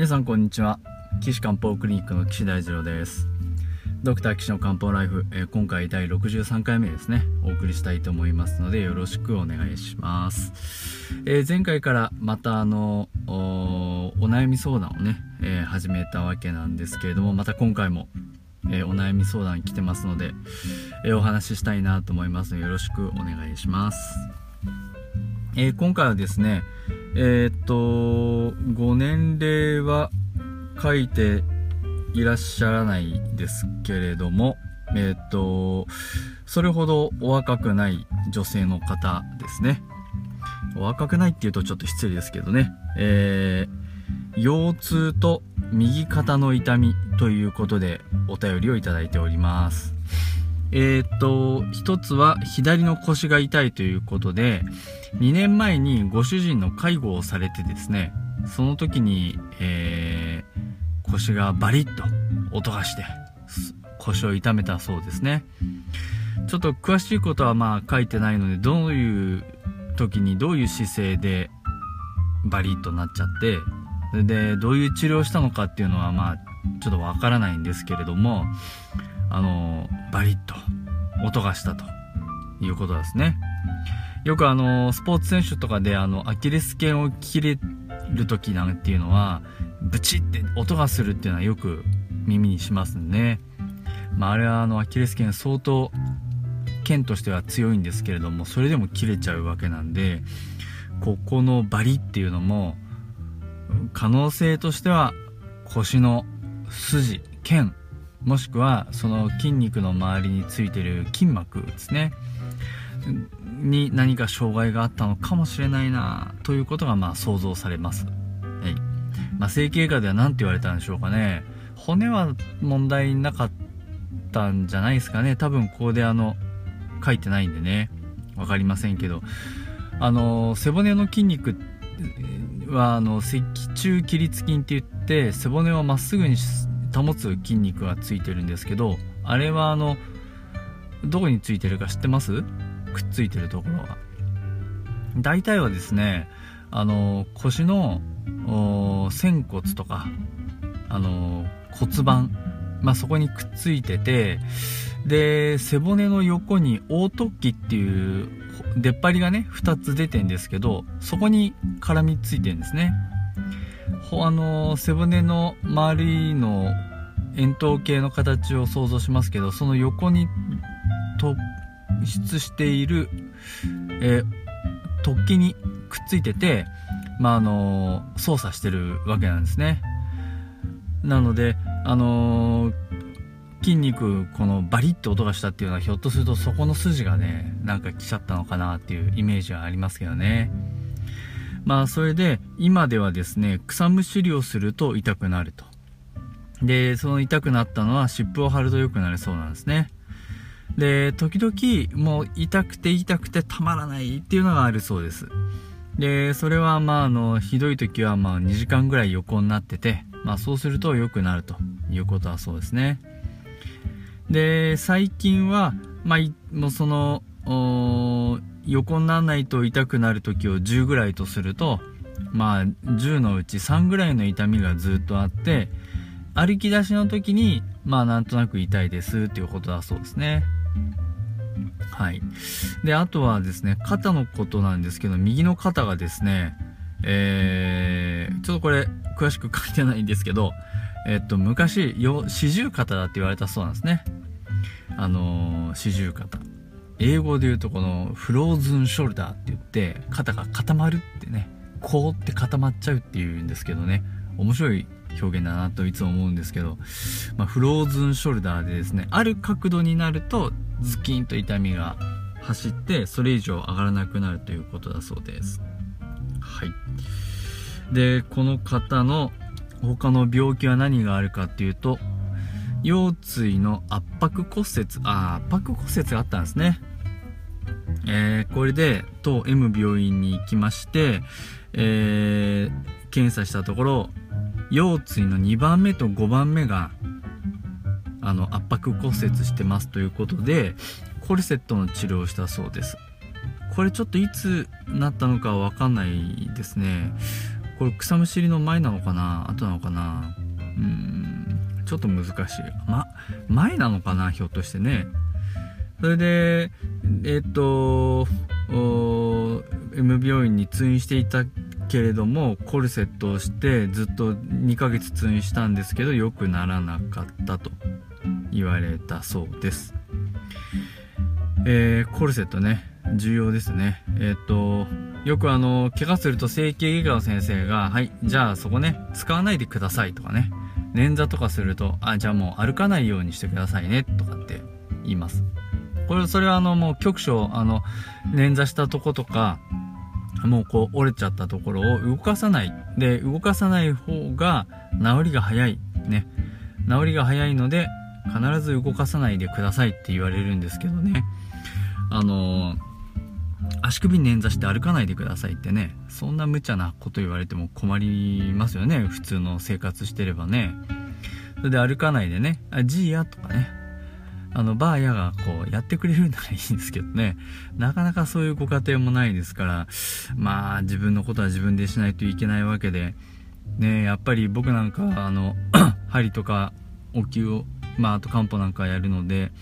皆さんこんにちは。岸漢方クリニックの岸大二郎です。ドクター岸の漢方ライフ、えー、今回第63回目ですね。お送りしたいと思いますのでよろしくお願いします、えー、前回からまたあのお悩み相談をね、えー、始めたわけなんですけれどもまた今回もえお悩み相談来てますので、えお話ししたいなと思いますのでよろしくお願いします。え今回はですね、えっと、ご年齢は書いていらっしゃらないですけれども、えっと、それほどお若くない女性の方ですね。お若くないって言うとちょっと失礼ですけどね。えー、腰痛と右肩の痛みということでお便りをいただいております。えー、っと、一つは左の腰が痛いということで、2年前にご主人の介護をされてですね、その時に、えー、腰がバリッと音がして、腰を痛めたそうですね。ちょっと詳しいことはまあ書いてないので、どういう時にどういう姿勢でバリッとなっちゃって、で、どういう治療をしたのかっていうのはまあ、ちょっとわからないんですけれども、あの、バリッと音がしたということですね。よくあの、スポーツ選手とかであの、アキレス腱を切れる時なんていうのは、ブチって音がするっていうのはよく耳にしますね。まあ、あれはあの、アキレス腱相当、腱としては強いんですけれども、それでも切れちゃうわけなんで、ここのバリっていうのも、可能性としては腰の筋腱もしくはその筋肉の周りについてる筋膜ですね。に何か障害があったのかもしれないなということがまあ想像されます、はい。まあ、整形外科では何て言われたんでしょうかね。骨は問題なかったんじゃないですかね。多分ここであの書いてないんでね。分かりませんけど。あの背骨の筋肉はあの脊柱起立筋って言って背骨をまっすぐにし保つ筋肉がついてるんですけどあれはあのどこについてるか知ってます？くっついてるところが大体はですねあの腰の仙骨とかあの骨盤まあ、そこにくっついててで背骨の横に凹凸器っていう出っ張りがね2つ出てんですけどそこに絡みついてるんですね。あの背骨の周りの円筒形の形を想像しますけどその横に突出している、えー、突起にくっついてて、まあ、あの操作してるわけなんですね。なのであの、筋肉このバリッと音がしたっていうのはひょっとするとそこの筋がねなんか来ちゃったのかなっていうイメージはありますけどね。まあそれで今ではですね草むしりをすると痛くなると。でその痛くなったのは湿布を貼ると良くなるそうなんですね。で時々もう痛くて痛くてたまらないっていうのがあるそうです。でそれはまああのひどい時はまあ2時間ぐらい横になっててまあそうすると良くなるということはそうですね。で最近はまあもうその横にならないと痛くなる時を10ぐらいとするとまあ10のうち3ぐらいの痛みがずっとあって歩き出しの時にまあなんとなく痛いですっていうことだそうですね。はい。であとはですね肩のことなんですけど右の肩がですねえー、ちょっとこれ詳しく書いてないんですけどえっと昔四十肩だって言われたそうなんですね。あの四十肩。英語で言うとこのフローズンショルダーって言って肩が固まるってねこうって固まっちゃうっていうんですけどね面白い表現だなといつも思うんですけど、まあ、フローズンショルダーでですねある角度になるとズキンと痛みが走ってそれ以上上がらなくなるということだそうです。はい。でこの方の他の病気は何があるかっていうと腰椎の圧迫骨折あ圧迫骨折があったんですね。えー、これで当 M 病院に行きまして、えー、検査したところ腰椎の2番目と5番目があの圧迫骨折してますということでコルセットの治療をしたそうです。これちょっといつなったのかは分かんないですね。これ草むしりの前なのかな？後なのかな？うんちょっと難しい。ま前なのかな？ひょっとしてね。それでえっ、と M 病院に通院していたけれどもコルセットをしてずっと2ヶ月通院したんですけど良くならなかったと言われたそうです、えー、コルセットね重要ですね。えっ、とよくあの怪我すると整形外科の先生がはいじゃあそこね使わないでくださいとかね捻挫とかするとあじゃあもう歩かないようにしてくださいねとかって言います。これそれはあのもう局所あの捻挫したとことかもうこう折れちゃったところを動かさない。で動かさない方が治りが早いね。治りが早いので必ず動かさないでくださいって言われるんですけどね。あの足首捻挫して歩かないでくださいってね。そんな無茶なこと言われても困りますよね。普通の生活してればね。それで歩かないでね。あジーヤとかね。あの、バーヤがこう、やってくれるならいいんですけどね。なかなかそういうご家庭もないですから、まあ、自分のことは自分でしないといけないわけで、ねやっぱり僕なんか、あの、針とか、お灸を、まあ、あと漢方なんかやるので、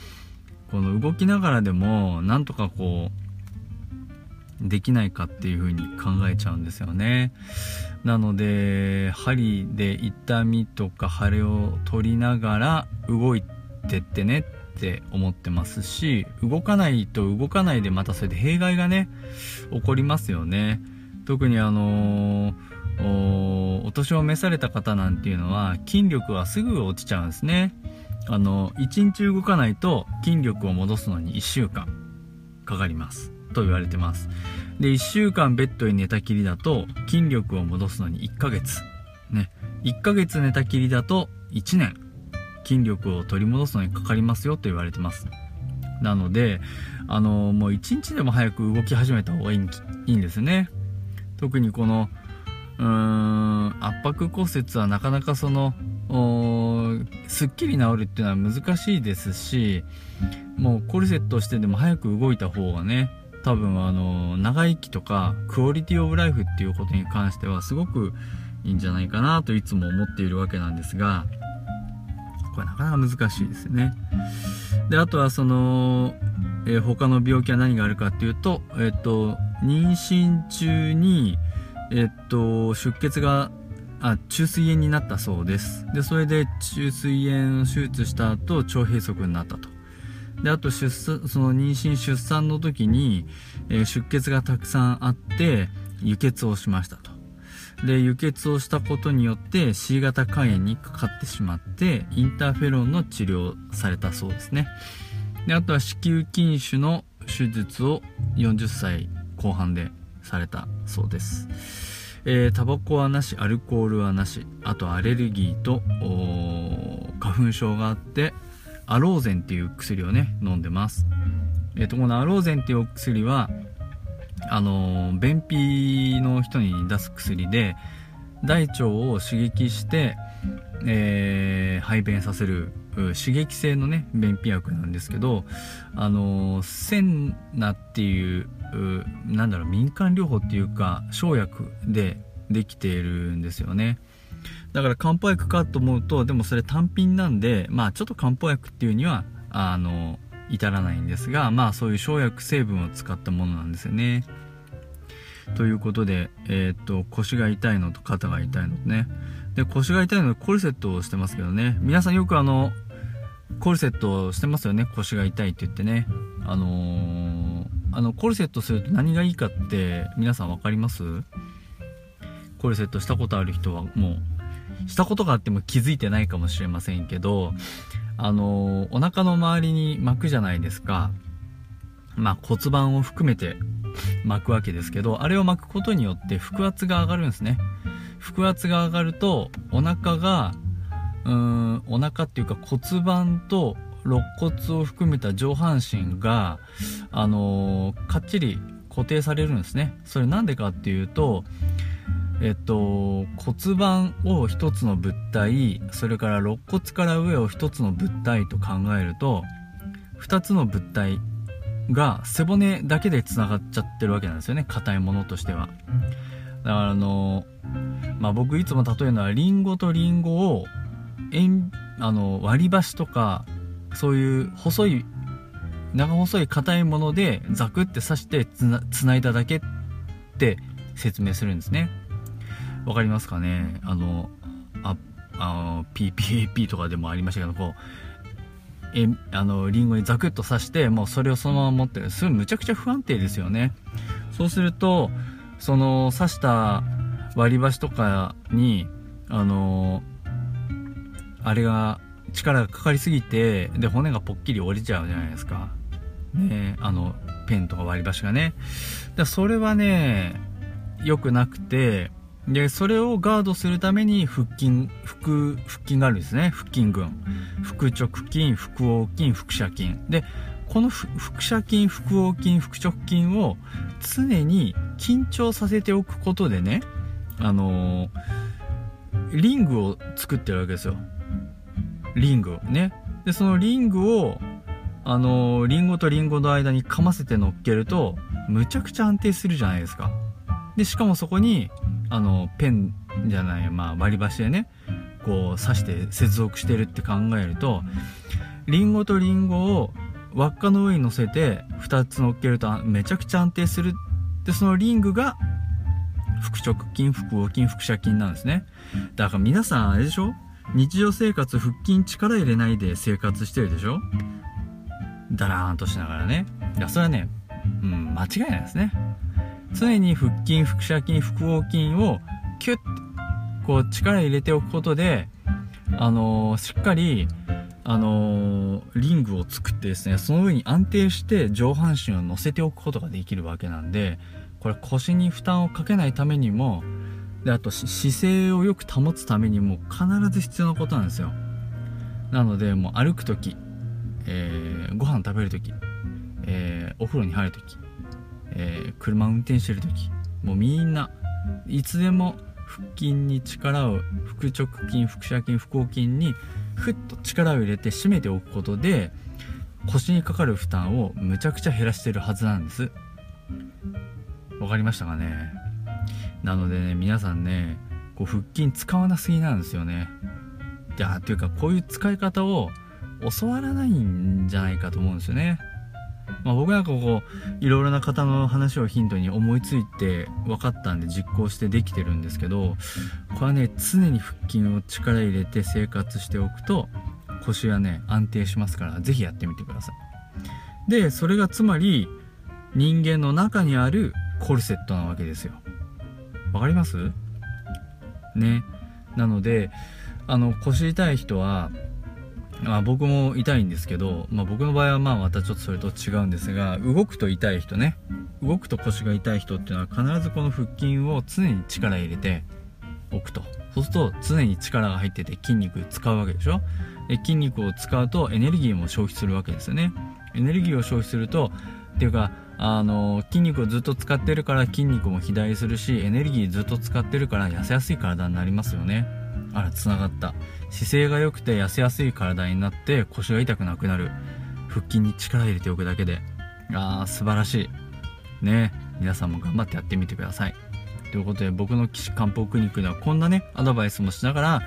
この動きながらでも、なんとかこう、できないかっていう風に考えちゃうんですよね。なので、針で痛みとか腫れを取りながら動いてってねって思ってますし動かないと動かないでまたそれで弊害がね起こりますよね。特にあのー、お年を召された方なんていうのは筋力はすぐ落ちちゃうんですね。あの1日動かないと筋力を戻すのに1週間かかります。と言われてます。で1週間ベッドに寝たきりだと筋力を戻すのに1ヶ月。ね。1ヶ月寝たきりだと1年。筋力を取り戻すのにかかりますよと言われてます。なので、あの、もう一日でも早く動き始めた方がいいいいんですね。特にこの、うーん、圧迫骨折はなかなかその、すっきり治るっていうのは難しいですし、もうコルセットしてでも早く動いた方がね、多分あの、長生きとか、クオリティオブライフっていうことに関してはすごくいいんじゃないかなといつも思っているわけなんですが、これなかなか難しいですよね。で、あとはその、えー、他の病気は何があるかっていうと、えっと、妊娠中に、えっと、出血が、あ、中水炎になったそうです。で、それで中水炎を手術した後、腸閉塞になったと。で、あと出産、その妊娠出産の時に、えー、出血がたくさんあって、輸血をしましたと。で、輸血をしたことによって C 型肝炎にかかってしまって、インターフェロンの治療されたそうですね。で、あとは子宮筋腫の手術を40歳後半でされたそうです。えー、タバコはなし、アルコールはなし、あとアレルギーと、花粉症があって、アローゼンっていう薬をね、飲んでます。えっ、ー、と、このアローゼンっていうお薬は、あの便秘の人に出す薬で大腸を刺激して、えー、排便させる刺激性のね便秘薬なんですけどあのセンナっていうなんだろう民間療法っていうか生薬でできているんですよね。だから漢方薬かと思うとでもそれ単品なんでまあちょっと漢方薬っていうにはあの至らないんですがまあそういう生薬成分を使ったものなんですよね。ということで、えー、っと腰が痛いのと肩が痛いのとね。で腰が痛いのでコルセットをしてますけどね。皆さんよくあのコルセットしてますよね。腰が痛いって言ってね。あのー、あのコルセットすると何がいいかって皆さん分かります？コルセットしたことある人はもうしたことがあっても気づいてないかもしれませんけどあの、お腹の周りに巻くじゃないですか。まあ骨盤を含めて巻くわけですけど、あれを巻くことによって腹圧が上がるんですね。腹圧が上がると、お腹が、うーん、お腹っていうか骨盤と肋骨を含めた上半身が、あのー、かっちり固定されるんですね。それなんでかっていうと、えっと、骨盤を一つの物体、それから肋骨から上を一つの物体と考えると、二つの物体が背骨だけで繋がっちゃってるわけなんですよね。硬いものとしては。だからあの、まあ僕いつも例えるのはリンゴとリンゴを円あの割り箸とかそういう細い長細い硬いものでザクって刺してつなつないだだけって説明するんですねわかりますかね？あのああの PPAP とかでもありましたけどこうえあのリンゴにザクッと刺してもうそれをそのまま持ってるそれむちゃくちゃ不安定ですよね。そうするとその刺した割り箸とかにあのあれが力がかかりすぎてで骨がぽっきり折れちゃうじゃないですか。ねあのペンとか割り箸がね。だそれはね良くなくてでそれをガードするために腹筋腹腹筋があるんですね。腹筋群。腹直筋腹横筋腹斜筋。でこの腹斜筋腹横筋腹直筋を常に緊張させておくことでねあのー、リングを作ってるわけですよ。リングね。でそのリングをあのー、リンゴとリンゴの間にかませて乗っけるとむちゃくちゃ安定するじゃないですか。でしかもそこにあのペンじゃない、まあ、割り箸でねこう刺して接続してるって考えるとリンゴとリンゴを輪っかの上に乗せて2つ乗っけるとめちゃくちゃ安定するでそのリングが腹直筋腹横筋腹斜筋なんですね。だから皆さんあれでしょ？日常生活腹筋力入れないで生活してるでしょ？だらーんとしながらね。いやそれはねうん間違いないですね。常に腹筋腹斜筋腹横筋をキュッとこう力入れておくことであのー、しっかりあのー、リングを作ってですねその上に安定して上半身を乗せておくことができるわけなんでこれ腰に負担をかけないためにもであと姿勢をよく保つためにも必ず必要なことなんですよ。なのでもう歩く時、えー、ご飯食べる時、えー、お風呂に入る時えー、車運転してる時もうみんないつでも腹筋に力を腹直筋腹斜筋腹横筋にふっと力を入れて締めておくことで腰にかかる負担をむちゃくちゃ減らしてるはずなんです。わかりましたかね？なのでね皆さんねこう腹筋使わなすぎなんですよね。いやっていうかこういう使い方を教わらないんじゃないかと思うんですよね。まあ、僕なんかこういろいろな方の話をヒントに思いついて分かったんで実行してできてるんですけどこれはね常に腹筋を力入れて生活しておくと腰はね安定しますから是非やってみてください。でそれがつまり人間の中にあるコルセットなわけですよ。わかります？ね。なのであの腰痛い人はまあ、僕も痛いんですけど、まあ、僕の場合はまあまたちょっとそれと違うんですが動くと痛い人ね。動くと腰が痛い人っていうのは必ずこの腹筋を常に力入れておくと。そうすると常に力が入ってて筋肉使うわけでしょ？で筋肉を使うとエネルギーも消費するわけですよね。エネルギーを消費するとっていうかあの筋肉をずっと使ってるから筋肉も肥大するしエネルギーずっと使ってるから痩せやすい体になりますよね。あらつながった。姿勢が良くて痩せやすい体になって腰が痛くなくなる。腹筋に力入れておくだけで。あー素晴らしい。ね皆さんも頑張ってやってみてください。ということで僕の岸漢方クリニックではこんなねアドバイスもしながら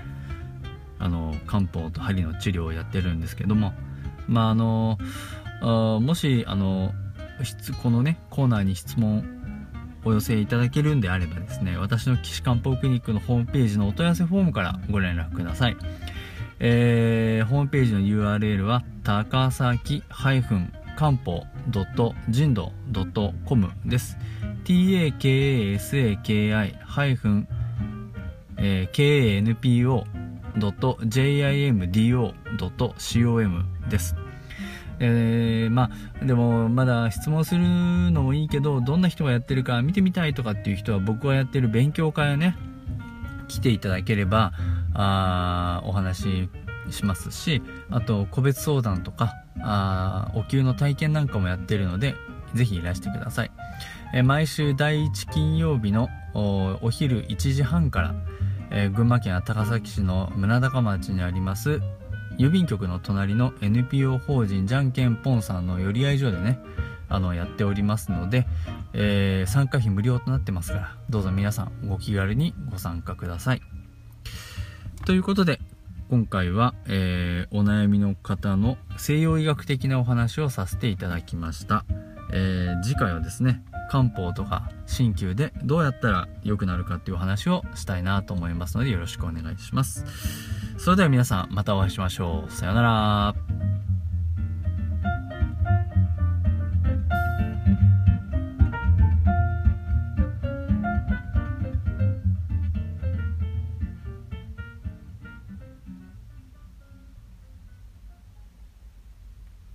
あの漢方と針の治療をやってるんですけども。まああのもしあのこのねコーナーに質問お寄せいただけるんであればですね、私の岸漢方クリニックのホームページのお問い合わせフォームからご連絡ください。えー、ホームページの URL は、高崎漢方人道 .com です。takasaki-kanpo.jimdo.com です。えー、まあでもまだ質問するのもいいけどどんな人がやってるか見てみたいとかっていう人は僕がやってる勉強会をね来ていただければあお話しますしあと個別相談とかあお給の体験なんかもやってるのでぜひいらしてください、えー、毎週第1金曜日のお昼1時半から、えー、群馬県高崎市の村高町にあります郵便局の隣の NPO 法人じゃんけんぽんさんの寄り合い所でね、あのやっておりますので、えー、参加費無料となってますからどうぞ皆さんご気軽にご参加ください。ということで今回は、えー、お悩みの方の西洋医学的なお話をさせていただきました、えー、次回はですね漢方とか鍼灸でどうやったら良くなるかっていうお話をしたいなと思いますのでよろしくお願いします。それでは皆さんまたお会いしましょう。さようなら。